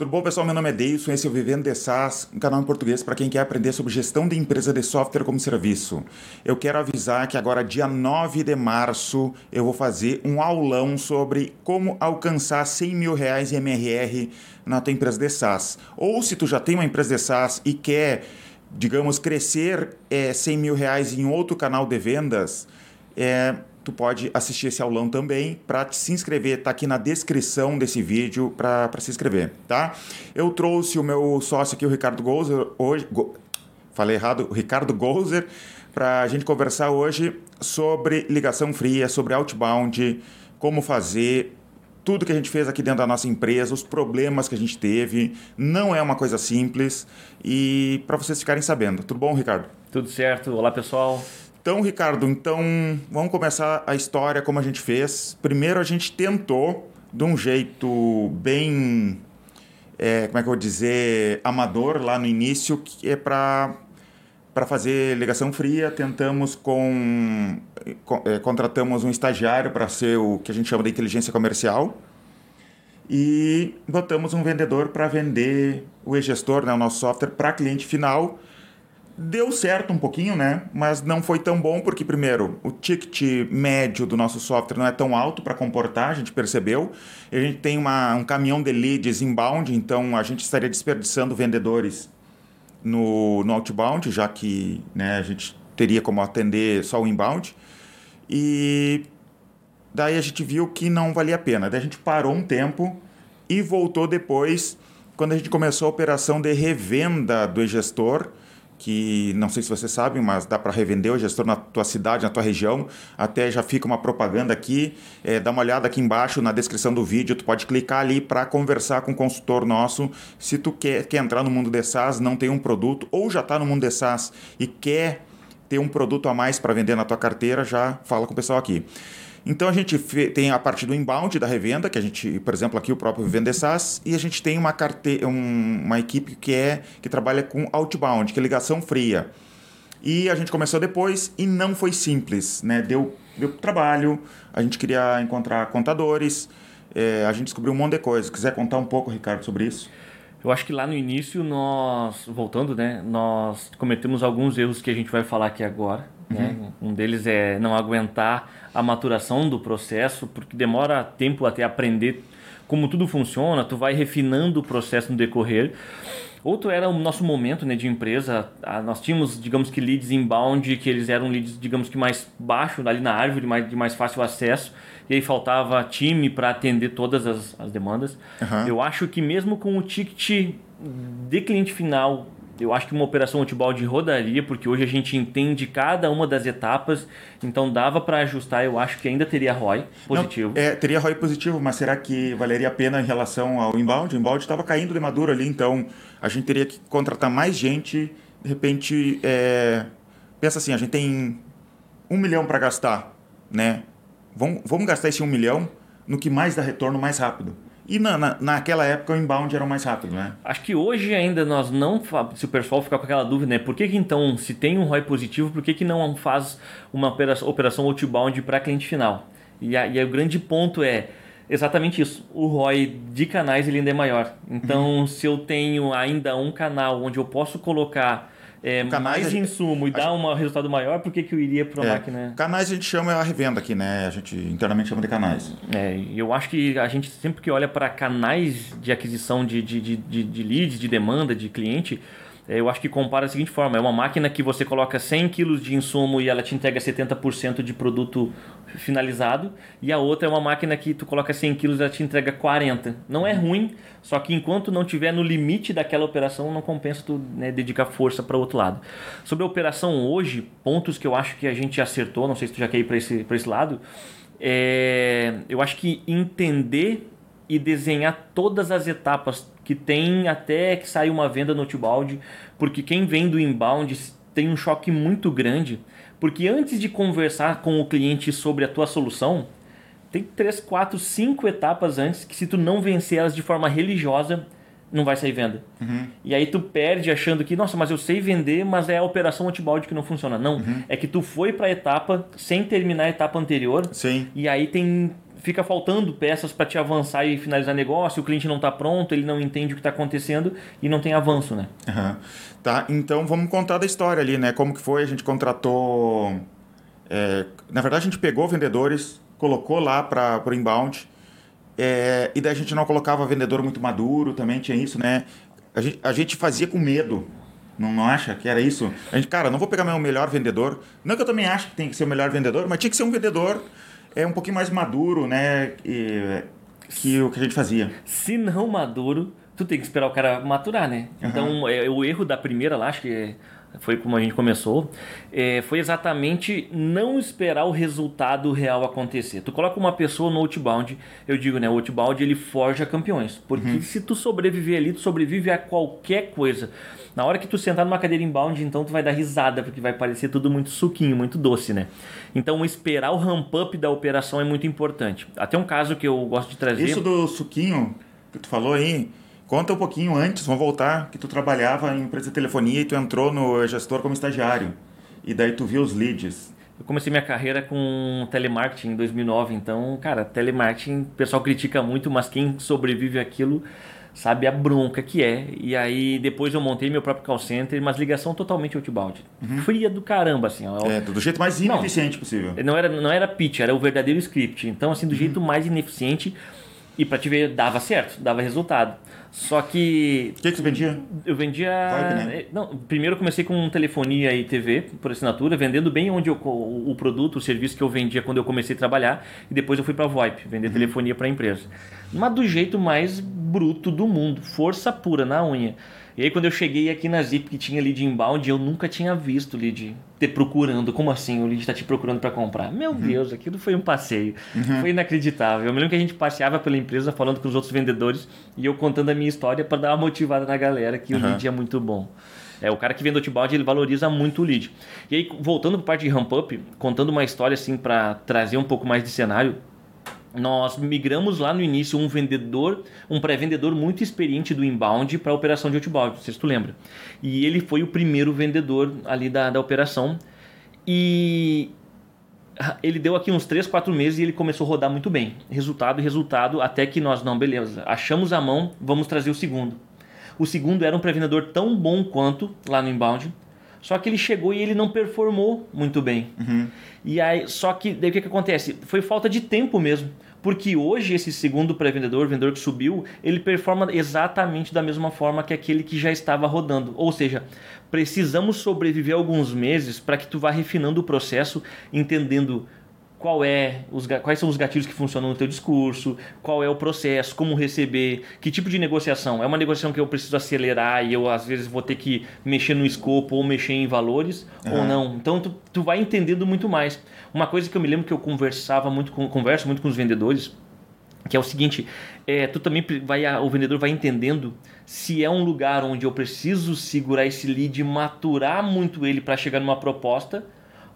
Tudo bom, pessoal? Meu nome é Deilson, esse é o Vivendo de SaaS, um canal em português para quem quer aprender sobre gestão de empresa de software como serviço. Eu quero avisar que agora, dia 9 de março, eu vou fazer um aulão sobre como alcançar 100 mil reais em MRR na tua empresa de SaaS. Ou se tu já tem uma empresa de SaaS e quer, digamos, crescer é, 100 mil reais em outro canal de vendas, é, tu pode assistir esse aulão também. Para se inscrever, tá aqui na descrição desse vídeo para se inscrever, tá? Eu trouxe o meu sócio aqui, o Ricardo Gozer, hoje. Go, falei errado, o Ricardo Gozer, para a gente conversar hoje sobre ligação fria, sobre outbound, como fazer. Tudo que a gente fez aqui dentro da nossa empresa, os problemas que a gente teve, não é uma coisa simples. E para vocês ficarem sabendo. Tudo bom, Ricardo? Tudo certo. Olá, pessoal. Então, Ricardo, então vamos começar a história como a gente fez. Primeiro a gente tentou de um jeito bem, é, como é que eu vou dizer, amador lá no início, que é para para fazer ligação fria, tentamos com, com é, contratamos um estagiário para ser o que a gente chama de inteligência comercial. E botamos um vendedor para vender o e-gestor, né, o nosso software, para cliente final Deu certo um pouquinho, né? Mas não foi tão bom porque, primeiro, o ticket médio do nosso software não é tão alto para comportar, a gente percebeu. A gente tem uma, um caminhão de leads inbound, então a gente estaria desperdiçando vendedores no, no outbound, já que né, a gente teria como atender só o inbound. E daí a gente viu que não valia a pena. Daí a gente parou um tempo e voltou depois, quando a gente começou a operação de revenda do gestor que não sei se você sabe, mas dá para revender o gestor na tua cidade, na tua região. Até já fica uma propaganda aqui. É, dá uma olhada aqui embaixo na descrição do vídeo. Tu pode clicar ali para conversar com o consultor nosso. Se tu quer, quer entrar no mundo de SaaS, não tem um produto, ou já está no mundo de SaaS e quer ter um produto a mais para vender na tua carteira, já fala com o pessoal aqui. Então a gente tem a parte do inbound da revenda, que a gente, por exemplo, aqui o próprio Vender SaaS, e a gente tem uma. Um, uma equipe que é que trabalha com outbound, que é ligação fria. E a gente começou depois e não foi simples, né? Deu, deu trabalho, a gente queria encontrar contadores, é, a gente descobriu um monte de coisa. Quiser contar um pouco, Ricardo, sobre isso? Eu acho que lá no início nós, voltando, né, nós cometemos alguns erros que a gente vai falar aqui agora. Né? Uhum. Um deles é não aguentar a maturação do processo, porque demora tempo até aprender como tudo funciona, tu vai refinando o processo no decorrer. Outro era o nosso momento né, de empresa. Ah, nós tínhamos, digamos que, leads inbound, que eles eram leads, digamos que, mais baixo, ali na árvore, mais, de mais fácil acesso. E aí faltava time para atender todas as, as demandas. Uhum. Eu acho que mesmo com o ticket de cliente final eu acho que uma operação de rodaria, porque hoje a gente entende cada uma das etapas, então dava para ajustar, eu acho que ainda teria ROI positivo. Não, é, teria ROI positivo, mas será que valeria a pena em relação ao inbound? O inbound estava caindo de maduro ali, então a gente teria que contratar mais gente, de repente, é... pensa assim, a gente tem um milhão para gastar, né? Vamos, vamos gastar esse um milhão no que mais dá retorno mais rápido. E na, na, naquela época o inbound era mais rápido, né? Acho que hoje ainda nós não. Se o pessoal ficar com aquela dúvida, né? Por que, que então, se tem um ROI positivo, por que, que não faz uma operação, outbound para cliente final? E, a, e o grande ponto é exatamente isso. O ROI de canais ele ainda é maior. Então, uhum. se eu tenho ainda um canal onde eu posso colocar é, mais insumo e dar um resultado maior, por que, que eu iria para uma é, máquina? Canais a gente chama a revenda aqui, né? A gente internamente chama de canais. É, eu acho que a gente sempre que olha para canais de aquisição de, de, de, de, de leads, de demanda, de cliente, é, eu acho que compara da seguinte forma: é uma máquina que você coloca 100 kg de insumo e ela te entrega 70% de produto finalizado, e a outra é uma máquina que tu coloca 100 kg e ela te entrega 40. Não é ruim, só que enquanto não tiver no limite daquela operação, não compensa tu né, dedicar força para o outro lado. Sobre a operação hoje, pontos que eu acho que a gente acertou, não sei se tu já quer ir para esse, esse lado, é, eu acho que entender e desenhar todas as etapas que tem até que sair uma venda no outbound, porque quem vem do inbound tem um choque muito grande, porque antes de conversar com o cliente sobre a tua solução, tem três, quatro, cinco etapas antes que se tu não vencer elas de forma religiosa, não vai sair venda. Uhum. E aí tu perde achando que, nossa, mas eu sei vender, mas é a operação outbound que não funciona. Não, uhum. é que tu foi para a etapa sem terminar a etapa anterior. Sim. E aí tem fica faltando peças para te avançar e finalizar negócio, o cliente não está pronto, ele não entende o que está acontecendo e não tem avanço, né? Uhum. Tá, então vamos contar da história ali, né? Como que foi? A gente contratou... É, na verdade, a gente pegou vendedores, colocou lá para o inbound, é, e daí a gente não colocava vendedor muito maduro, também tinha isso, né? A gente, a gente fazia com medo, não, não acha que era isso? A gente, cara, não vou pegar meu melhor vendedor. Não que eu também acho que tem que ser o melhor vendedor, mas tinha que ser um vendedor é um pouquinho mais maduro, né? E, que o que a gente fazia. Se não maduro, tu tem que esperar o cara maturar, né? Uhum. Então, é, o erro da primeira lá, acho que foi como a gente começou, é, foi exatamente não esperar o resultado real acontecer. Tu coloca uma pessoa no outbound, eu digo, né, o outbound ele forja campeões, porque uhum. se tu sobreviver ali, tu sobrevive a qualquer coisa. Na hora que tu sentar numa cadeira inbound, então tu vai dar risada, porque vai parecer tudo muito suquinho, muito doce, né? Então esperar o ramp up da operação é muito importante. Até um caso que eu gosto de trazer. Isso do suquinho que tu falou aí, Conta um pouquinho antes, vamos voltar, que tu trabalhava em empresa de telefonia e tu entrou no gestor como estagiário. E daí tu viu os leads. Eu comecei minha carreira com telemarketing em 2009, então, cara, telemarketing, o pessoal critica muito, mas quem sobrevive aquilo sabe a bronca que é. E aí depois eu montei meu próprio call center, mas ligação totalmente outbound. Uhum. Fria do caramba, assim. Ó. É, do jeito mais ineficiente não, possível. Não era, não era pitch, era o verdadeiro script. Então, assim, do uhum. jeito mais ineficiente e para te ver, dava certo, dava resultado. Só que. O que, que você vendia? Eu vendia. Vibe, né? Não, primeiro eu comecei com telefonia e TV por assinatura, vendendo bem onde eu, o, produto, o serviço que eu vendia quando eu comecei a trabalhar. E depois eu fui para VoIP, vender uhum. telefonia para empresa. Mas do jeito mais bruto do mundo, força pura na unha. E aí quando eu cheguei aqui na Zip que tinha lead inbound, eu nunca tinha visto lead te procurando. Como assim? O lead está te procurando para comprar? Meu uhum. Deus, aquilo foi um passeio. Uhum. Foi inacreditável. Eu me lembro que a gente passeava pela empresa falando com os outros vendedores e eu contando a minha história para dar uma motivada na galera que uhum. o lead é muito bom. É, o cara que vende outbound, ele valoriza muito o lead. E aí, voltando para parte de ramp up, contando uma história assim para trazer um pouco mais de cenário, nós migramos lá no início um vendedor, um pré-vendedor muito experiente do inbound para a operação de outbound, não sei se tu lembra. E ele foi o primeiro vendedor ali da, da operação. E ele deu aqui uns 3, 4 meses e ele começou a rodar muito bem. Resultado, resultado, até que nós, não, beleza, achamos a mão, vamos trazer o segundo. O segundo era um pré-vendedor tão bom quanto lá no inbound, só que ele chegou e ele não performou muito bem. Uhum. E aí, só que daí o que, que acontece? Foi falta de tempo mesmo. Porque hoje esse segundo pré-vendedor, vendedor que subiu, ele performa exatamente da mesma forma que aquele que já estava rodando. Ou seja, precisamos sobreviver alguns meses para que tu vá refinando o processo, entendendo qual é os, quais são os gatilhos que funcionam no teu discurso, qual é o processo, como receber, que tipo de negociação. É uma negociação que eu preciso acelerar e eu às vezes vou ter que mexer no escopo ou mexer em valores uhum. ou não. Então tu, tu vai entendendo muito mais. Uma coisa que eu me lembro que eu conversava muito com, converso muito com os vendedores, que é o seguinte, é, tu também vai, o vendedor vai entendendo se é um lugar onde eu preciso segurar esse lead, maturar muito ele para chegar numa proposta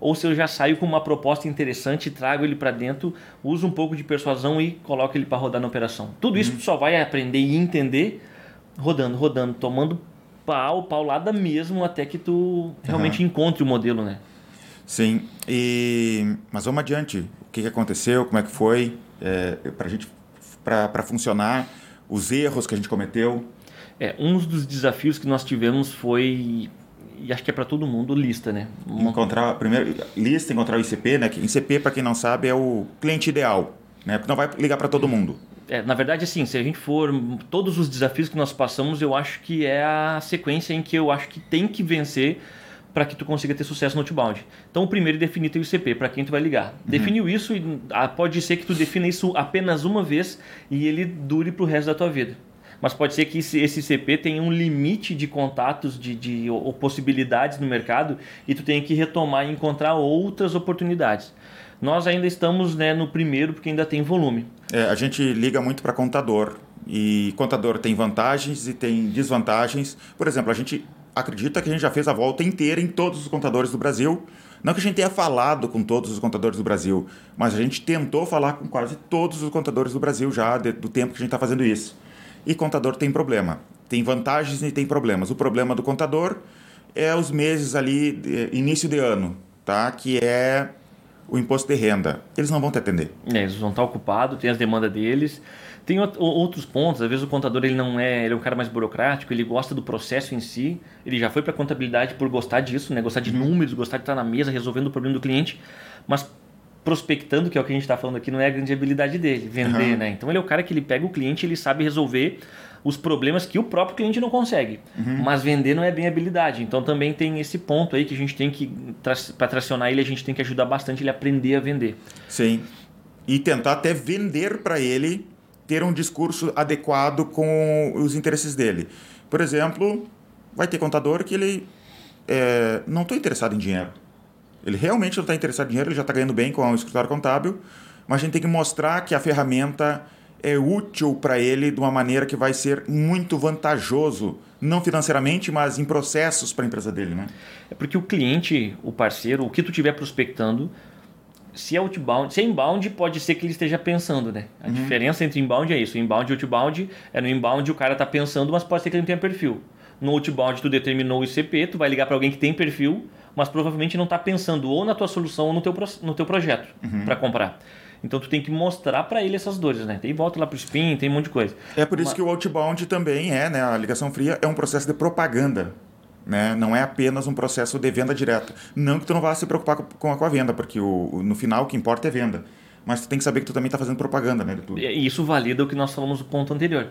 ou se eu já saio com uma proposta interessante, trago ele para dentro, uso um pouco de persuasão e coloco ele para rodar na operação. Tudo isso uhum. tu só vai aprender e entender rodando, rodando, tomando pau, paulada mesmo até que tu realmente uhum. encontre o modelo, né? Sim, e mas vamos adiante. O que aconteceu? Como é que foi é, para gente para funcionar? Os erros que a gente cometeu? É, um dos desafios que nós tivemos foi e acho que é para todo mundo lista, né? Uma... Encontrar primeiro lista, encontrar o ICP, né? ICP para quem não sabe é o cliente ideal, né? Porque não vai ligar para todo mundo. É, na verdade, assim, se a gente for todos os desafios que nós passamos, eu acho que é a sequência em que eu acho que tem que vencer para que tu consiga ter sucesso no outbound. Então, o primeiro é definir teu ICP, para quem tu vai ligar. Uhum. Definiu isso, ah, pode ser que tu defina isso apenas uma vez e ele dure para o resto da tua vida mas pode ser que esse CP tenha um limite de contatos, de, de ou possibilidades no mercado e tu tenha que retomar e encontrar outras oportunidades. Nós ainda estamos né, no primeiro porque ainda tem volume. É, a gente liga muito para contador e contador tem vantagens e tem desvantagens. Por exemplo, a gente acredita que a gente já fez a volta inteira em todos os contadores do Brasil. Não que a gente tenha falado com todos os contadores do Brasil, mas a gente tentou falar com quase todos os contadores do Brasil já de, do tempo que a gente está fazendo isso. E contador tem problema. Tem vantagens e tem problemas. O problema do contador é os meses ali, início de ano, tá? Que é o imposto de renda, eles não vão te atender. É, eles vão estar ocupados, tem as demandas deles. Tem outros pontos, às vezes o contador ele não é, ele é um cara mais burocrático, ele gosta do processo em si, ele já foi para contabilidade por gostar disso, né? gostar de números, gostar de estar na mesa resolvendo o problema do cliente, mas prospectando, que é o que a gente está falando aqui, não é a grande habilidade dele, vender, uhum. né? Então ele é o cara que ele pega o cliente, ele sabe resolver os problemas que o próprio cliente não consegue. Uhum. Mas vender não é bem habilidade. Então também tem esse ponto aí que a gente tem que, para tracionar ele, a gente tem que ajudar bastante ele a aprender a vender. Sim. E tentar até vender para ele ter um discurso adequado com os interesses dele. Por exemplo, vai ter contador que ele é, não estou interessado em dinheiro. Ele realmente não está interessado em dinheiro, ele já está ganhando bem com o escritório contábil, mas a gente tem que mostrar que a ferramenta é útil para ele de uma maneira que vai ser muito vantajoso, não financeiramente, mas em processos para a empresa dele, né? É porque o cliente, o parceiro, o que tu estiver prospectando, se é outbound, se é inbound, pode ser que ele esteja pensando, né? A uhum. diferença entre inbound é isso. Inbound e outbound é no inbound o cara está pensando, mas pode ser que ele não tenha perfil. No outbound tu determinou o ICP, tu vai ligar para alguém que tem perfil, mas provavelmente não está pensando ou na tua solução ou no teu, no teu projeto uhum. para comprar. Então tu tem que mostrar para ele essas dores, né? Tem volta lá pro spin, tem um monte de coisa. É por isso Mas... que o outbound também é, né? A ligação fria é um processo de propaganda. Né? Não é apenas um processo de venda direta. Não que tu não vá se preocupar com a, com a venda, porque o, no final o que importa é venda. Mas tu tem que saber que tu também está fazendo propaganda, né? De tudo. E isso valida o que nós falamos no ponto anterior,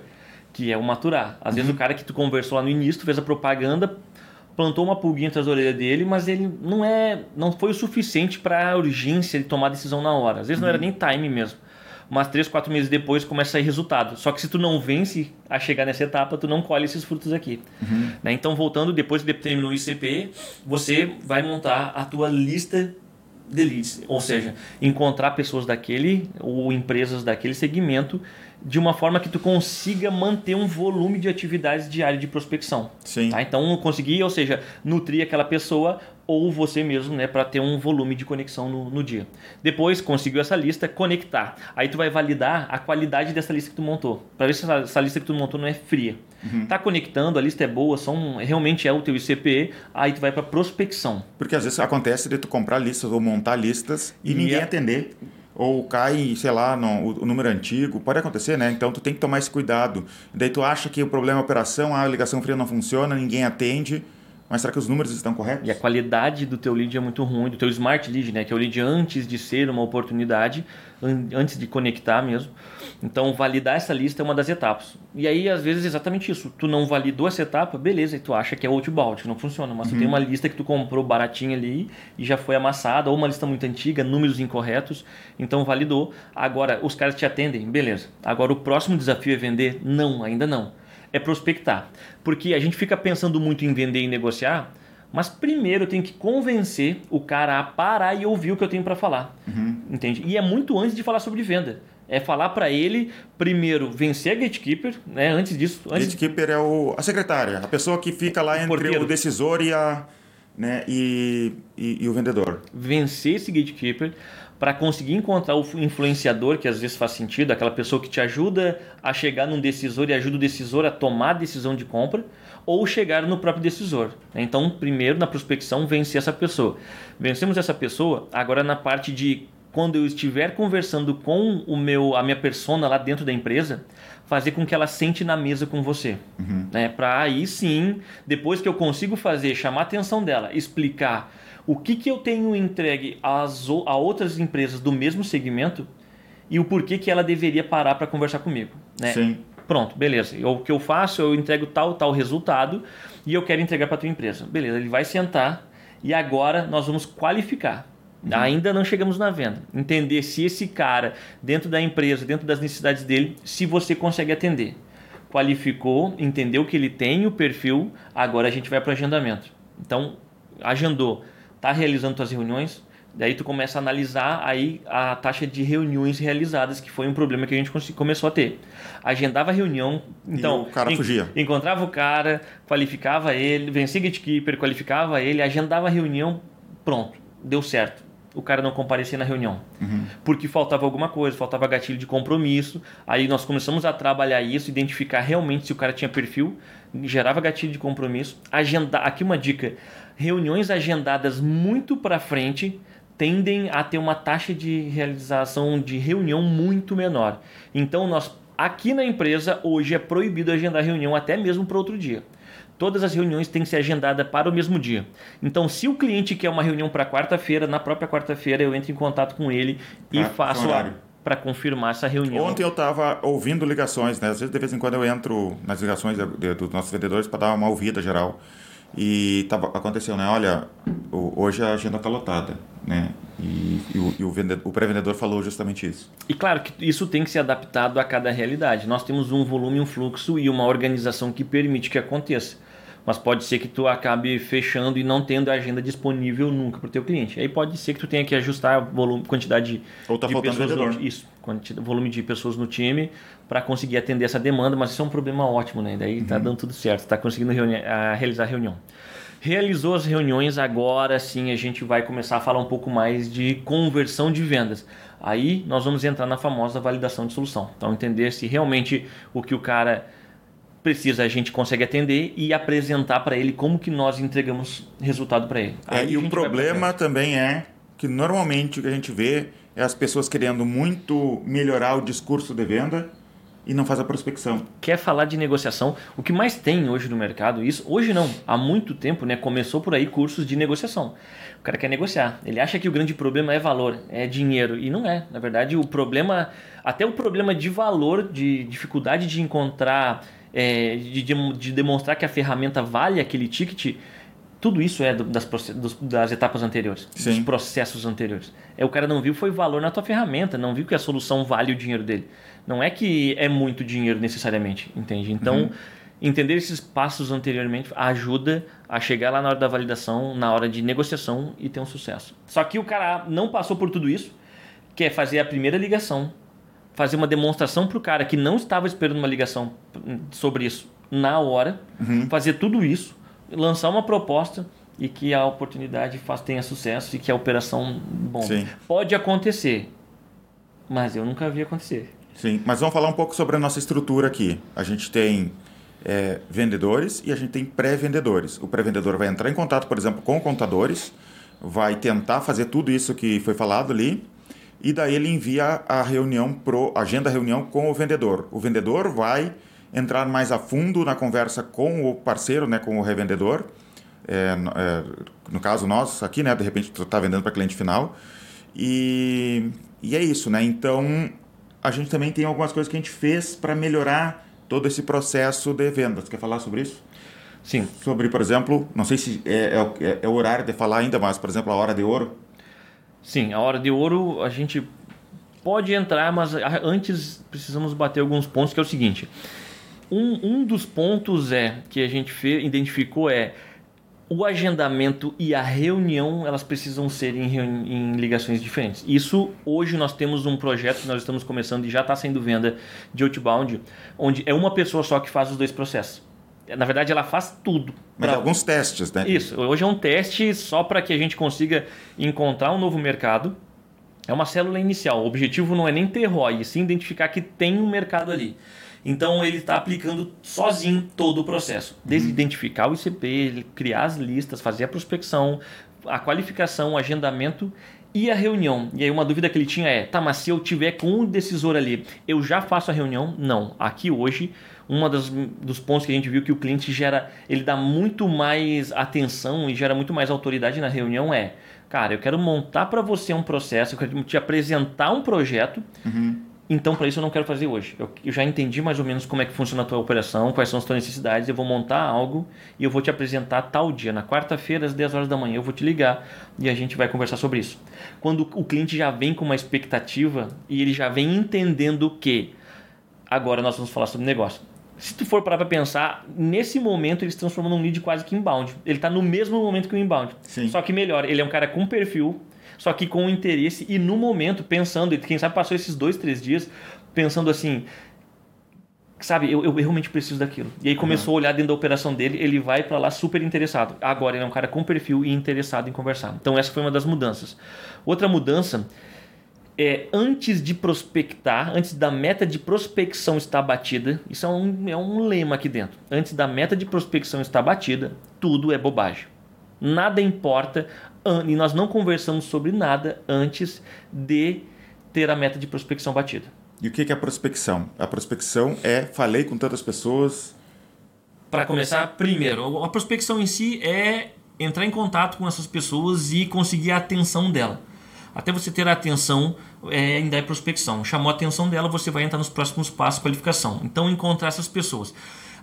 que é o maturar. Às uhum. vezes o cara que tu conversou lá no início, tu fez a propaganda, plantou uma pulguinha atrás da orelha dele, mas ele não é, não foi o suficiente para a urgência de tomar decisão na hora. Às vezes uhum. não era uhum. nem time mesmo. Mas três, quatro meses depois começa a sair resultado. Só que se tu não vence a chegar nessa etapa, tu não colhe esses frutos aqui. Uhum. Né? Então, voltando, depois que terminou o ICP, você vai montar a tua lista de leads. Ou seja, encontrar pessoas daquele ou empresas daquele segmento de uma forma que tu consiga manter um volume de atividades diárias de prospecção. Sim. Tá? Então, conseguir, ou seja, nutrir aquela pessoa ou você mesmo, né, para ter um volume de conexão no, no, dia. Depois, conseguiu essa lista, conectar. Aí tu vai validar a qualidade dessa lista que tu montou, para ver se essa, essa, lista que tu montou não é fria. Uhum. Tá conectando, a lista é boa, são realmente é o teu ICPE, aí tu vai para prospecção. Porque às vezes acontece de tu comprar listas ou montar listas e, e ninguém é... atender ou cai, sei lá, no, o, número antigo, pode acontecer, né? Então tu tem que tomar esse cuidado. Daí tu acha que o problema é a operação, a ligação fria não funciona, ninguém atende, mas será que os números estão corretos? E a qualidade do teu lead é muito ruim, do teu smart lead, né? Que é o lead antes de ser uma oportunidade, antes de conectar mesmo. Então, validar essa lista é uma das etapas. E aí, às vezes, é exatamente isso. Tu não validou essa etapa, beleza, e tu acha que é outbound, que não funciona. Mas uhum. tu tem uma lista que tu comprou baratinha ali e já foi amassada, ou uma lista muito antiga, números incorretos. Então, validou. Agora, os caras te atendem, beleza. Agora, o próximo desafio é vender? Não, ainda não é prospectar. Porque a gente fica pensando muito em vender e negociar, mas primeiro eu tenho que convencer o cara a parar e ouvir o que eu tenho para falar. Uhum. Entende? E é muito antes de falar sobre venda. É falar para ele, primeiro, vencer a gatekeeper, né? Antes disso. Antes... Gatekeeper é o, a secretária, a pessoa que fica lá o entre porteiro. o decisor e, a, né? e, e, e o vendedor. Vencer esse gatekeeper para conseguir encontrar o influenciador, que às vezes faz sentido, aquela pessoa que te ajuda a chegar num decisor e ajuda o decisor a tomar a decisão de compra, ou chegar no próprio decisor. Então, primeiro na prospecção, vencer essa pessoa. Vencemos essa pessoa, agora na parte de quando eu estiver conversando com o meu, a minha persona lá dentro da empresa, fazer com que ela sente na mesa com você. Uhum. Né? Para aí sim, depois que eu consigo fazer, chamar a atenção dela, explicar o que, que eu tenho entregue às, a outras empresas do mesmo segmento e o porquê que ela deveria parar para conversar comigo. Né? Sim. Pronto, beleza. o que eu faço, eu entrego tal, tal resultado e eu quero entregar para a tua empresa. Beleza, ele vai sentar e agora nós vamos qualificar. Uhum. Ainda não chegamos na venda. Entender se esse cara, dentro da empresa, dentro das necessidades dele, se você consegue atender. Qualificou, entendeu que ele tem o perfil, agora a gente vai para o agendamento. Então, agendou está realizando suas reuniões, daí tu começa a analisar aí a taxa de reuniões realizadas, que foi um problema que a gente começou a ter. Agendava a reunião, então... E o cara fugia. Encontrava o cara, qualificava ele, vencia gatekeeper, qualificava ele, agendava a reunião, pronto, deu certo. O cara não comparecia na reunião. Uhum. Porque faltava alguma coisa, faltava gatilho de compromisso. Aí nós começamos a trabalhar isso, identificar realmente se o cara tinha perfil, gerava gatilho de compromisso. Agendar, aqui uma dica, reuniões agendadas muito para frente tendem a ter uma taxa de realização de reunião muito menor. Então, nós aqui na empresa hoje é proibido agendar reunião até mesmo para outro dia. Todas as reuniões têm que ser agendadas para o mesmo dia. Então, se o cliente quer uma reunião para quarta-feira, na própria quarta-feira eu entro em contato com ele e ah, faço para confirmar essa reunião. Ontem eu estava ouvindo ligações, né? Às vezes, de vez em quando, eu entro nas ligações dos nossos vendedores para dar uma ouvida geral. E tava, aconteceu, né? Olha, hoje a agenda está lotada, né? E, e, o, e o, o pré-vendedor falou justamente isso. E claro que isso tem que ser adaptado a cada realidade. Nós temos um volume, um fluxo e uma organização que permite que aconteça mas pode ser que tu acabe fechando e não tendo a agenda disponível nunca para o teu cliente. Aí pode ser que tu tenha que ajustar volume, quantidade Ou tá de pessoas no, isso, volume de pessoas no time para conseguir atender essa demanda, mas isso é um problema ótimo, né? Daí tá uhum. dando tudo certo, tá conseguindo reuni a, realizar a reunião. Realizou as reuniões, agora sim a gente vai começar a falar um pouco mais de conversão de vendas. Aí nós vamos entrar na famosa validação de solução. Então entender se realmente o que o cara precisa a gente consegue atender e apresentar para ele como que nós entregamos resultado para ele. É, e o problema também é que normalmente o que a gente vê é as pessoas querendo muito melhorar o discurso de venda e não faz a prospecção. Quer falar de negociação? O que mais tem hoje no mercado, isso hoje não, há muito tempo, né, começou por aí cursos de negociação. O cara quer negociar. Ele acha que o grande problema é valor, é dinheiro e não é. Na verdade, o problema, até o problema de valor, de dificuldade de encontrar é, de, de, demonstrar que a ferramenta vale aquele ticket, tudo isso é das, das etapas anteriores, Sim. dos processos anteriores. É o cara não viu foi valor na tua ferramenta, não viu que a solução vale o dinheiro dele. Não é que é muito dinheiro necessariamente, entende? Então, uhum. entender esses passos anteriormente ajuda a chegar lá na hora da validação, na hora de negociação e ter um sucesso. Só que o cara não passou por tudo isso, quer fazer a primeira ligação, fazer uma demonstração para o cara que não estava esperando uma ligação sobre isso na hora, uhum. fazer tudo isso, lançar uma proposta e que a oportunidade faz, tenha sucesso e que a operação bom Sim. pode acontecer, mas eu nunca vi acontecer. Sim, mas vamos falar um pouco sobre a nossa estrutura aqui. A gente tem é, vendedores e a gente tem pré-vendedores. O pré-vendedor vai entrar em contato, por exemplo, com contadores, vai tentar fazer tudo isso que foi falado ali e daí ele envia a reunião pro agenda reunião com o vendedor. O vendedor vai entrar mais a fundo na conversa com o parceiro, né, com o revendedor. É, é, no caso nós aqui, né, de repente está vendendo para cliente final. E, e é isso, né? Então a gente também tem algumas coisas que a gente fez para melhorar todo esse processo de vendas. Quer falar sobre isso? Sim. Sobre, por exemplo, não sei se é, é, é o horário de falar ainda, mas, por exemplo, a hora de ouro. Sim, a hora de ouro a gente pode entrar, mas antes precisamos bater alguns pontos, que é o seguinte. Um, um dos pontos é que a gente fez, identificou é o agendamento e a reunião elas precisam ser em, em, ligações diferentes. Isso hoje nós temos um projeto que nós estamos começando e já está sendo venda de outbound, onde é uma pessoa só que faz os dois processos. Na verdade, ela faz tudo. Mas pra... alguns testes, né? Isso. Hoje é um teste só para que a gente consiga encontrar um novo mercado. É uma célula inicial. O objetivo não é nem ter ROI, sim identificar que tem um mercado ali. Então ele está aplicando sozinho todo o processo. Desde uhum. identificar o ICP, criar as listas, fazer a prospecção, a qualificação, o agendamento e a reunião. E aí uma dúvida que ele tinha é, tá, mas se eu tiver com um decisor ali, eu já faço a reunião? Não. Aqui hoje uma das, dos pontos que a gente viu que o cliente gera, ele dá muito mais atenção e gera muito mais autoridade na reunião é, cara, eu quero montar para você um processo, eu quero te apresentar um projeto. Uhum. Então, para isso, eu não quero fazer hoje. Eu, eu, já entendi mais ou menos como é que funciona a tua operação, quais são as tuas necessidades. Eu vou montar algo e eu vou te apresentar tal dia. Na quarta-feira, às 10 horas da manhã, eu vou te ligar e a gente vai conversar sobre isso. Quando o cliente já vem com uma expectativa e ele já vem entendendo que agora nós vamos falar sobre negócio se tu for parar para pensar, nesse momento ele se transformou num lead quase que inbound. Ele está no mesmo momento que o inbound. Sim. Só que melhor, ele é um cara com perfil, só que com interesse e no momento pensando, quem sabe passou esses dois, três dias pensando assim, sabe, eu, eu realmente preciso daquilo. E aí começou uhum. a olhar dentro da operação dele, ele vai para lá super interessado. Agora ele é um cara com perfil e interessado em conversar. Então essa foi uma das mudanças. Outra mudança é, antes de prospectar, antes da meta de prospecção estar batida, isso é um, é um lema aqui dentro. Antes da meta de prospecção estar batida, tudo é bobagem. Nada importa e nós não conversamos sobre nada antes de ter a meta de prospecção batida. E o que é a prospecção? A prospecção é falei com tantas pessoas. Para começar, primeiro, a prospecção em si é entrar em contato com essas pessoas e conseguir a atenção dela. Até você ter a atenção, é, ainda é prospecção. Chamou a atenção dela, você vai entrar nos próximos passos, qualificação. Então, encontrar essas pessoas.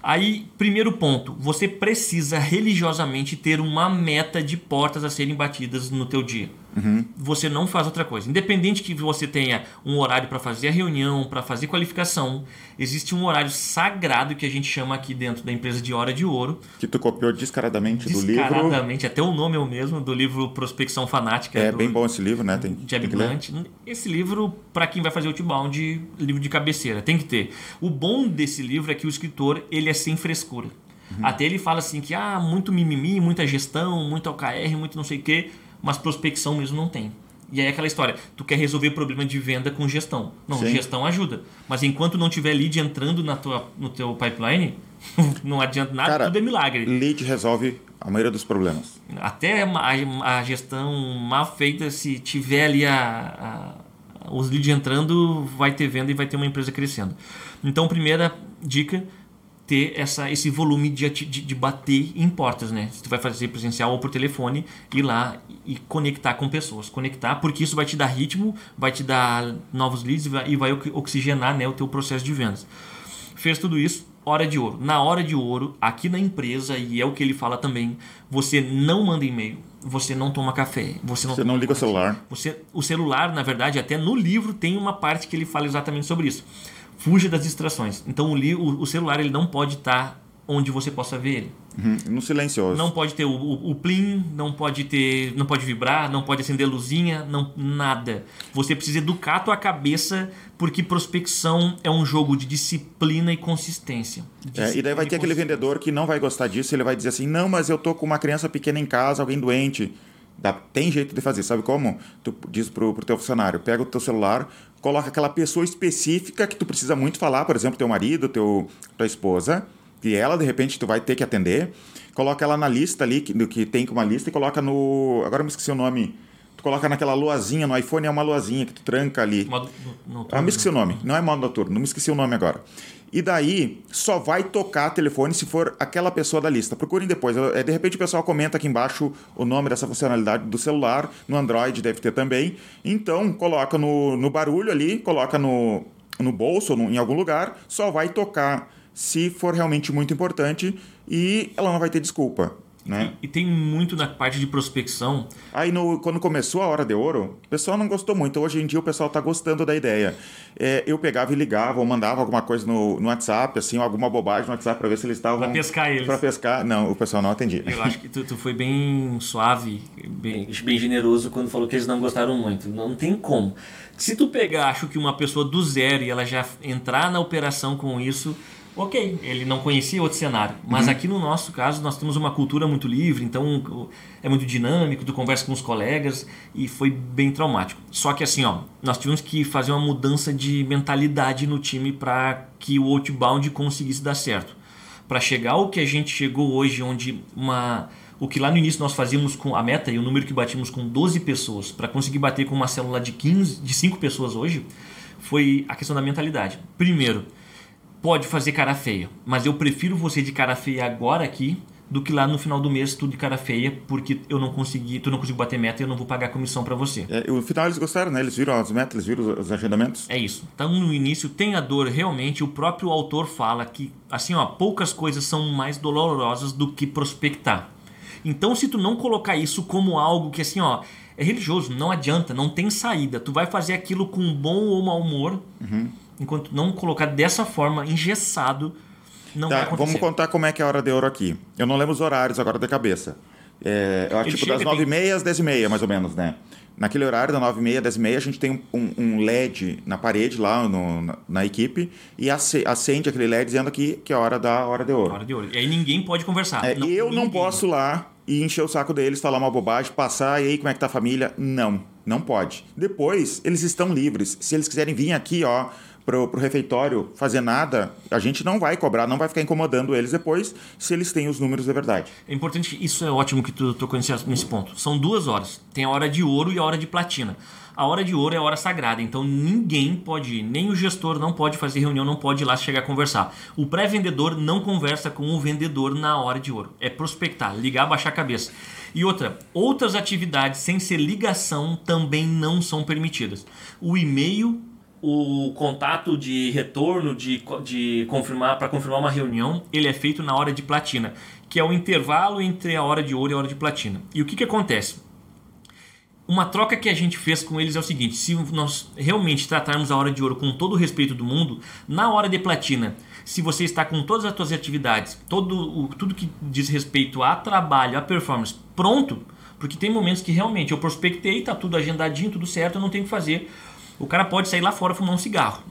Aí, primeiro ponto, você precisa religiosamente ter uma meta de portas a serem batidas no teu dia. Uhum. Você não faz outra coisa. Independente que você tenha um horário para fazer a reunião, para fazer qualificação, existe um horário sagrado que a gente chama aqui dentro da empresa de hora de ouro. Que tu copiou descaradamente, do livro. Descaradamente, até o nome é o mesmo, do livro Prospecção Fanática. É do, bem bom esse livro, né? Tem, Jeb Blunt. Esse livro, para quem vai fazer outbound, livro de cabeceira, tem que ter. O bom desse livro é que o escritor ele é sem frescura. Uhum. Até ele fala assim que ah, muito mimimi, muita gestão, muito OKR, muito não sei o quê mas prospecção mesmo não tem. E aí é aquela história, tu quer resolver problema de venda com gestão. Não, Sim. gestão ajuda. Mas enquanto não tiver lead entrando na tua, no teu pipeline, não adianta nada, Cara, tudo é milagre. Lead resolve a maioria dos problemas. Até a, a gestão mal feita, se tiver ali a, a, os leads entrando, vai ter venda e vai ter uma empresa crescendo. Então, primeira dica, ter essa, esse volume de, de, de, bater em portas, né? Se tu vai fazer presencial ou por telefone, ir lá e conectar com pessoas. Conectar, porque isso vai te dar ritmo, vai te dar novos leads e vai, oxigenar né, o teu processo de vendas. Fez tudo isso, hora de ouro. Na hora de ouro, aqui na empresa, e é o que ele fala também, você não manda e-mail, você não toma café, você não, você não liga o celular. Você, o celular, na verdade, até no livro tem uma parte que ele fala exatamente sobre isso fuja das distrações. Então o, o celular ele não pode estar tá onde você possa ver ele. Uhum, no silencioso. Não pode ter o, o, o, plim, não pode ter, não pode vibrar, não pode acender luzinha, não nada. Você precisa educar a tua cabeça porque prospecção é um jogo de disciplina e consistência. Disciplina é, e daí vai ter aquele vendedor que não vai gostar disso, ele vai dizer assim: "Não, mas eu tô com uma criança pequena em casa, alguém doente". Dá, tem jeito de fazer, sabe como? Tu diz pro, pro teu funcionário, pega o teu celular, coloca aquela pessoa específica que tu precisa muito falar, por exemplo, teu marido, teu, tua esposa, e ela, de repente, tu vai ter que atender, coloca ela na lista ali, que, que tem uma lista, e coloca no... Agora eu me esqueci o nome. Tu coloca naquela luazinha, no iPhone é uma luazinha que tu tranca ali. Modo noturno. Ah, me esqueci o nome. Não é modo noturno, não me esqueci o nome agora. E daí só vai tocar telefone se for aquela pessoa da lista. Procurem depois. É, de repente o pessoal comenta aqui embaixo o nome dessa funcionalidade do celular. No Android deve ter também. Então coloca no, no barulho ali, coloca no, no bolso ou em algum lugar. Só vai tocar se for realmente muito importante e ela não vai ter desculpa. Né? E, e, tem muito na parte de prospecção. Aí, no, quando começou a Hora de Ouro, o pessoal não gostou muito. Hoje em dia, o pessoal está gostando da ideia. É, eu pegava e ligava, ou mandava alguma coisa no, no WhatsApp, assim, alguma bobagem no WhatsApp para ver se eles estavam. Para pescar eles. Para pescar. Não, o pessoal não atendia. Eu acho que tu, tu foi bem suave, bem, bem generoso quando falou que eles não gostaram muito. Não tem como. Se tu pegar, acho que uma pessoa do zero e ela já entrar na operação com isso ok, ele não conhecia outro cenário. Mas uhum. aqui no nosso caso, nós temos uma cultura muito livre, então é muito dinâmico, tu conversa com os colegas e foi bem traumático. Só que assim, ó, nós tivemos que fazer uma mudança de mentalidade no time para que o outbound conseguisse dar certo. Para chegar ao que a gente chegou hoje, onde uma o que lá no início nós fazíamos com a meta e o número que batimos com 12 pessoas, para conseguir bater com uma célula de 15, de 5 pessoas hoje, foi a questão da mentalidade. Primeiro, pode fazer cara feia, mas eu prefiro você de cara feia agora aqui do que lá no final do mês tudo de cara feia, porque eu não consegui, tu não conseguiu bater meta e eu não vou pagar comissão para você. É, no final eles gostaram, né? Eles viram as metas, eles viram os agendamentos. É isso. Então no início tem a dor realmente, o próprio autor fala que assim, ó, poucas coisas são mais dolorosas do que prospectar. Então se tu não colocar isso como algo que assim, ó, é religioso, não adianta, não tem saída. Tu vai fazer aquilo com bom ou mau humor. Uhum enquanto não colocar dessa forma, engessado, não tá, vai acontecer. Vamos contar como é que é a hora de ouro aqui. Eu não lembro os horários agora de cabeça. É, eu acho tipo das 9h30 às 10h30, mais ou menos, né? Naquele horário, da 9h30 às 10h30, a gente tem um, um LED na parede lá no, na, na, equipe e acende aquele LED dizendo que, que é a hora da hora de ouro. Hora de ouro. E aí ninguém pode conversar. É, não, e eu ninguém. não posso lá e encher o saco deles, falar uma bobagem, passar, e aí como é que tá a família? Não, não pode. Depois, eles estão livres. Se eles quiserem vir aqui, ó, pro, pro refeitório fazer nada, a gente não vai cobrar, não vai ficar incomodando eles depois se eles têm os números de verdade. É importante, isso é ótimo que tu tocou nesse, nesse ponto. São duas horas. Tem a hora de ouro e a hora de platina. A hora de ouro é a hora sagrada, então ninguém pode ir, nem o gestor não pode fazer reunião, não pode ir lá chegar a conversar. O pré-vendedor não conversa com o vendedor na hora de ouro. É prospectar, ligar, baixar a cabeça. E outra, outras atividades sem ser ligação também não são permitidas. O e-mail o contato de retorno de, de confirmar para confirmar uma reunião ele é feito na hora de platina que é o intervalo entre a hora de ouro e a hora de platina. E o que, que acontece? Uma troca que a gente fez com eles é o seguinte se nós realmente tratarmos a hora de ouro com todo o respeito do mundo na hora de platina se você está com todas as suas atividades todo o, tudo que diz respeito a trabalho a performance pronto porque tem momentos que realmente eu prospectei, tá tudo agendadinho, tudo certo, eu não tenho que fazer o cara pode sair lá fora fumar um cigarro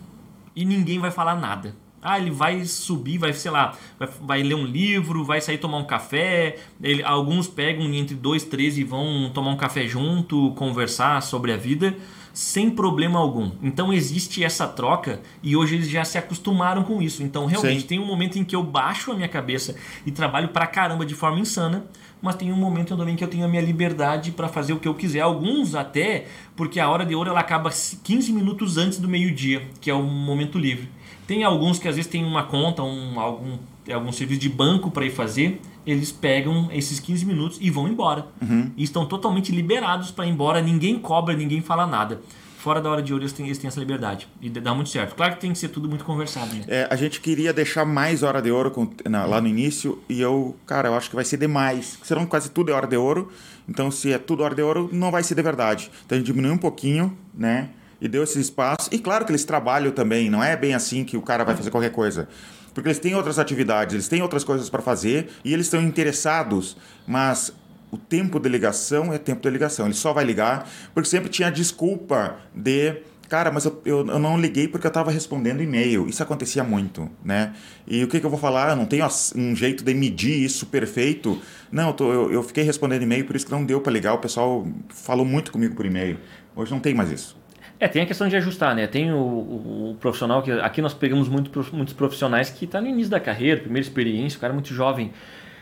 e ninguém vai falar nada. Ah, ele vai subir, vai, sei lá, vai, vai ler um livro, vai sair tomar um café. Ele, alguns pegam entre dois, três e vão tomar um café junto, conversar sobre a vida, sem problema algum. Então existe essa troca e hoje eles já se acostumaram com isso. Então realmente Sim. tem um momento em que eu baixo a minha cabeça e trabalho pra caramba de forma insana mas tem um momento também que eu tenho a minha liberdade para fazer o que eu quiser. Alguns até, porque a hora de ouro ela acaba 15 minutos antes do meio-dia, que é o momento livre. Tem alguns que às vezes tem uma conta, um, algum, algum serviço de banco para ir fazer, eles pegam esses 15 minutos e vão embora. Uhum. E estão totalmente liberados para ir embora, ninguém cobra, ninguém fala nada fora da hora de ouro eles têm, eles têm essa liberdade. E dá muito certo. Claro que tem que ser tudo muito conversado. Né? É, a gente queria deixar mais hora de ouro com, na, lá no início e eu, cara, eu acho que vai ser demais. Senão quase tudo é hora de ouro. Então, se é tudo hora de ouro, não vai ser de verdade. Então, a gente diminuiu um pouquinho, né? E deu esse espaço. E claro que eles trabalham também. Não é bem assim que o cara vai fazer qualquer coisa porque eles têm outras atividades, eles têm outras coisas para fazer e eles estão interessados, mas o tempo de ligação é tempo de ligação. Ele só vai ligar porque sempre tinha a desculpa de cara, mas eu, eu, eu não liguei porque eu estava respondendo e-mail. Isso acontecia muito, né? E o que, que eu vou falar? Eu não tenho um jeito de medir isso perfeito. Não, eu, tô, eu, eu fiquei respondendo e-mail, por isso que não deu para ligar. O pessoal falou muito comigo por e-mail. Hoje não tem mais isso. É, tem a questão de ajustar, né? Tem o, o, o profissional que aqui nós pegamos muito, muitos profissionais que está no início da carreira, primeira experiência, o cara é muito jovem.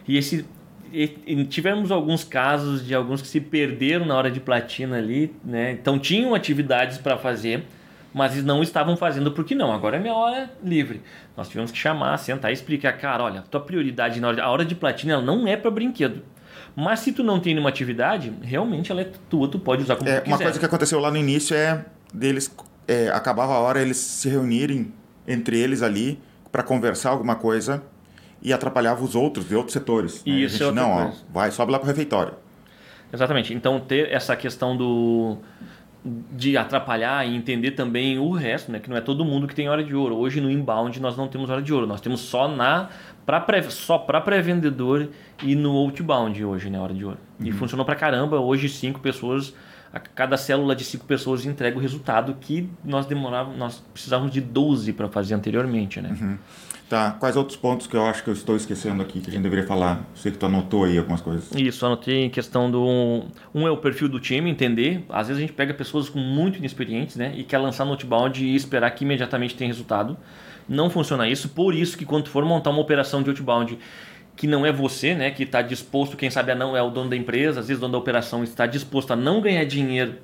E esse tivemos alguns casos de alguns que se perderam na hora de platina ali, né? Então tinham atividades para fazer, mas não estavam fazendo porque não. Agora é minha hora livre. Nós tivemos que chamar, sentar e explicar, cara, olha, tua prioridade na hora de, a hora de platina ela não é para brinquedo. Mas se tu não tem nenhuma atividade, realmente ela é tua, tu pode usar como é, tu Uma coisa que aconteceu lá no início é deles é, acabava a hora eles se reunirem entre eles ali para conversar alguma coisa e atrapalhava os outros de outros setores. Né? Isso, a gente, não, ó, vai, sobe lá para o refeitório. Exatamente. Então, ter essa questão do de atrapalhar e entender também o resto, né? Que não é todo mundo que tem hora de ouro. Hoje no inbound nós não temos hora de ouro, nós temos só na para pré, só para pré-vendedor e no outbound hoje, né, hora de ouro. Uhum. E funcionou para caramba. Hoje cinco pessoas, a cada célula de cinco pessoas entrega o resultado que nós demorávamos, nós precisávamos de 12 para fazer anteriormente, né? Uhum. Tá, quais outros pontos que eu acho que eu estou esquecendo aqui que a gente deveria falar? Sei que tu anotou aí algumas coisas. Isso, anotei em questão do. Um é o perfil do time, entender. Às vezes a gente pega pessoas com muito inexperientes, né? E quer lançar no outbound e esperar que imediatamente tenha resultado. Não funciona isso, por isso que quando for montar uma operação de outbound que não é você, né? Que está disposto, quem sabe não é o dono da empresa, às vezes o dono da operação está disposto a não ganhar dinheiro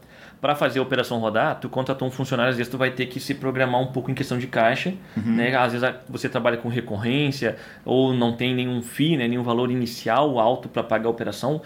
para fazer a operação rodar, tu contratou um funcionário, às vezes tu vai ter que se programar um pouco em questão de caixa, uhum. né? Às vezes você trabalha com recorrência ou não tem nenhum FII, né? nenhum valor inicial alto para pagar a operação.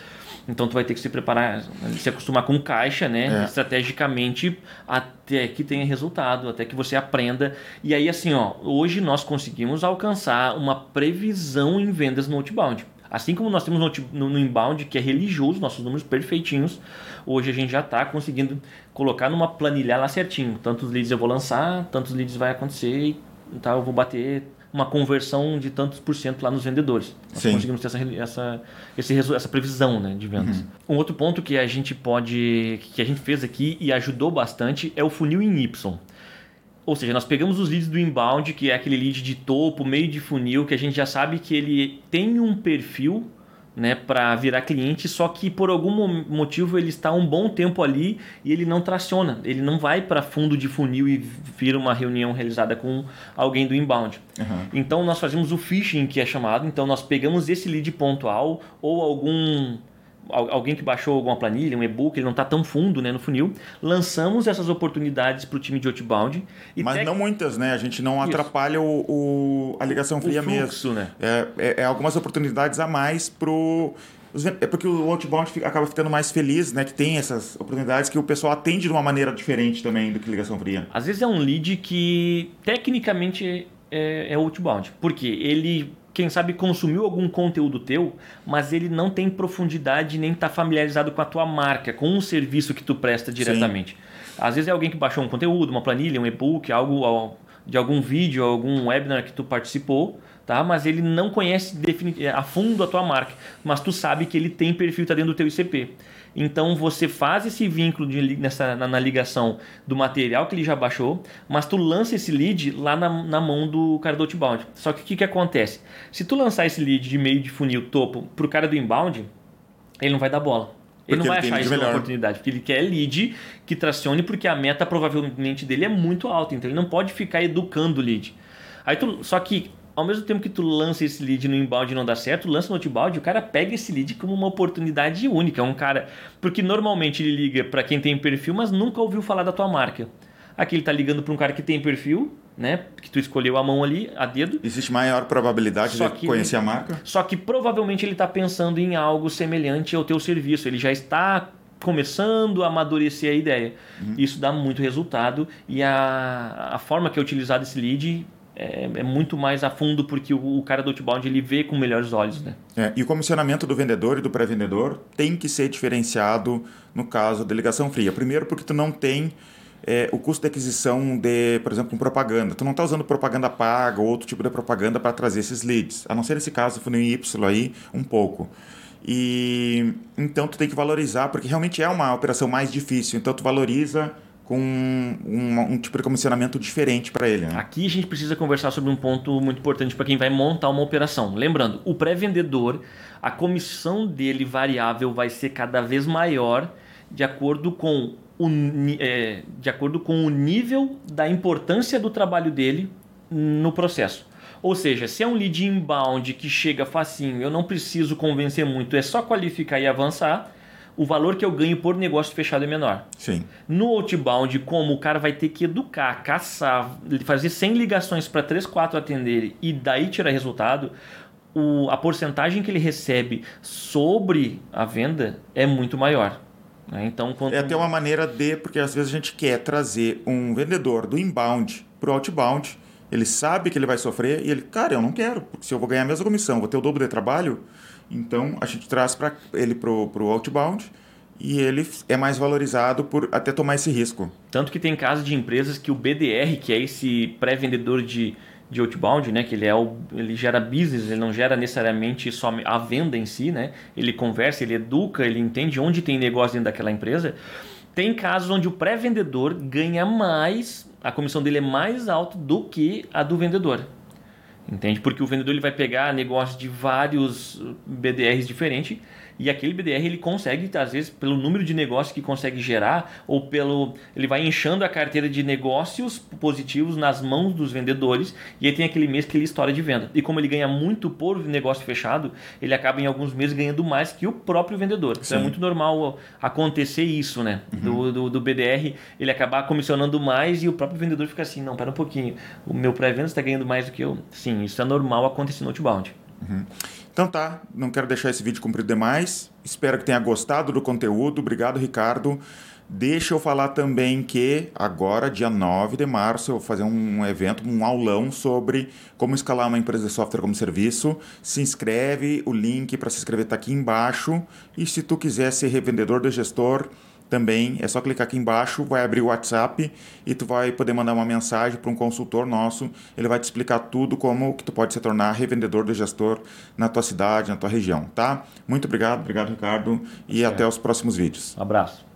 Então tu vai ter que se preparar, se acostumar com caixa, né? É. Estrategicamente até que tenha resultado, até que você aprenda. E aí assim, ó, hoje nós conseguimos alcançar uma previsão em vendas no outbound. Assim como nós temos no, no inbound, que é religioso, nossos números perfeitinhos, hoje a gente já está conseguindo colocar numa planilha lá certinho. Tantos leads eu vou lançar, tantos leads vai acontecer, tá, eu vou bater uma conversão de tantos por cento lá nos vendedores. Nós Sim. conseguimos ter essa, essa, esse, essa previsão né, de vendas. Uhum. Um outro ponto que a gente pode, que a gente fez aqui e ajudou bastante é o funil em Y. Ou seja, nós pegamos os leads do inbound, que é aquele lead de topo, meio de funil, que a gente já sabe que ele tem um perfil né, para virar cliente, só que por algum motivo ele está um bom tempo ali e ele não traciona, ele não vai para fundo de funil e vira uma reunião realizada com alguém do inbound. Uhum. Então nós fazemos o phishing que é chamado, então nós pegamos esse lead pontual ou algum alguém que baixou alguma planilha, um e-book, ele não está tão fundo né, no funil, lançamos essas oportunidades para o time de outbound. Mas tec... não muitas, né? A gente não Isso. atrapalha o, o, a ligação fria o fluxo, mesmo. Né? É, é, é, algumas oportunidades a mais pro é porque o outbound acaba ficando mais feliz, né? Que tem essas oportunidades que o pessoal atende de uma maneira diferente também do que ligação fria. Às vezes é um lead que tecnicamente é, é outbound, porque ele quem sabe consumiu algum conteúdo teu, mas ele não tem profundidade nem está familiarizado com a tua marca, com um serviço que tu presta diretamente. Sim. Às vezes é alguém que baixou um conteúdo, uma planilha, um e-book, algo de algum vídeo, algum webinar que tu participou, tá? Mas ele não conhece a fundo a tua marca, mas tu sabe que ele tem perfil tá dentro do teu ICP. Então você faz esse vínculo de, nessa, na, na, ligação do material que ele já baixou, mas tu lança esse lead lá na, na mão do cara do outbound. Só que o que, que acontece? Se tu lançar esse lead de meio de funil topo pro cara do inbound, ele não vai dar bola. Ele porque não vai ele achar isso uma oportunidade, porque ele quer lead que tracione, porque a meta provavelmente dele é muito alta, então ele não pode ficar educando o lead. Aí tu, só que ao mesmo tempo que tu lança esse lead no inbound e não dá certo, lança no outbound, o cara pega esse lead como uma oportunidade única. É um cara. Porque normalmente ele liga para quem tem perfil, mas nunca ouviu falar da tua marca. Aqui ele tá ligando para um cara que tem perfil, né? Que tu escolheu a mão ali, a dedo. Existe maior probabilidade só de conhecer a marca? Só que provavelmente ele está pensando em algo semelhante ao teu serviço. Ele já está começando a amadurecer a ideia. Uhum. Isso dá muito resultado e a, a forma que é utilizado esse lead é, é, muito mais a fundo porque o, o, cara do outbound ele vê com melhores olhos, né? É, e o comissionamento do vendedor e do pré-vendedor tem que ser diferenciado no caso da ligação fria. Primeiro porque tu não tem é, o custo de aquisição de, por exemplo, um propaganda. Tu não está usando propaganda paga ou outro tipo de propaganda para trazer esses leads. A não ser nesse caso, funil Y aí, um pouco. E então tu tem que valorizar, porque realmente é uma operação mais difícil. Então tu valoriza com um, um, tipo de comissionamento diferente para ele. Né? Aqui a gente precisa conversar sobre um ponto muito importante para quem vai montar uma operação. Lembrando, o pré-vendedor, a comissão dele variável vai ser cada vez maior de acordo com o, é, de acordo com o nível da importância do trabalho dele no processo. Ou seja, se é um lead inbound que chega facinho, eu não preciso convencer muito, é só qualificar e avançar o valor que eu ganho por negócio fechado é menor. Sim. No outbound, como o cara vai ter que educar, caçar, fazer 100 ligações para 3, 4 atenderem e daí tirar resultado, o, a porcentagem que ele recebe sobre a venda é muito maior. Né? Então, quanto... É até uma maneira de, porque às vezes a gente quer trazer um vendedor do inbound para o outbound, ele sabe que ele vai sofrer e ele, cara, eu não quero, porque se eu vou ganhar a mesma comissão, vou ter o dobro de trabalho, então a gente traz para ele para o outbound e ele é mais valorizado por até tomar esse risco. Tanto que tem casos de empresas que o BDR, que é esse pré-vendedor de, de outbound, né, que ele, é o, ele gera business, ele não gera necessariamente só a venda em si, né, ele conversa, ele educa, ele entende onde tem negócio dentro daquela empresa. Tem casos onde o pré-vendedor ganha mais, a comissão dele é mais alta do que a do vendedor. Entende? Porque o vendedor ele vai pegar negócios de vários BDRs diferentes e aquele BDR ele consegue, às vezes, pelo número de negócios que consegue gerar, ou pelo. Ele vai inchando a carteira de negócios positivos nas mãos dos vendedores, e aí tem aquele mês que ele estoura de venda. E como ele ganha muito por negócio fechado, ele acaba em alguns meses ganhando mais que o próprio vendedor. Então é muito normal acontecer isso, né? Uhum. Do, do, do, BDR ele acabar comissionando mais e o próprio vendedor fica assim: não, pera um pouquinho, o meu pré-venda está ganhando mais do que eu. Sim, isso é normal acontecer no outbound. Uhum. Então tá, não quero deixar esse vídeo comprido demais. Espero que tenha gostado do conteúdo. Obrigado, Ricardo. Deixa eu falar também que agora, dia 9 de março, eu vou fazer um evento, um aulão sobre como escalar uma empresa de software como serviço. Se inscreve, o link para se inscrever está aqui embaixo. E se tu quiser ser revendedor de gestor, também é só clicar aqui embaixo, vai abrir o WhatsApp e tu vai poder mandar uma mensagem para um consultor nosso. Ele vai te explicar tudo como que tu pode se tornar revendedor de gestor na tua cidade, na tua região, tá? Muito obrigado, obrigado Ricardo e certo. até os próximos vídeos. Um abraço.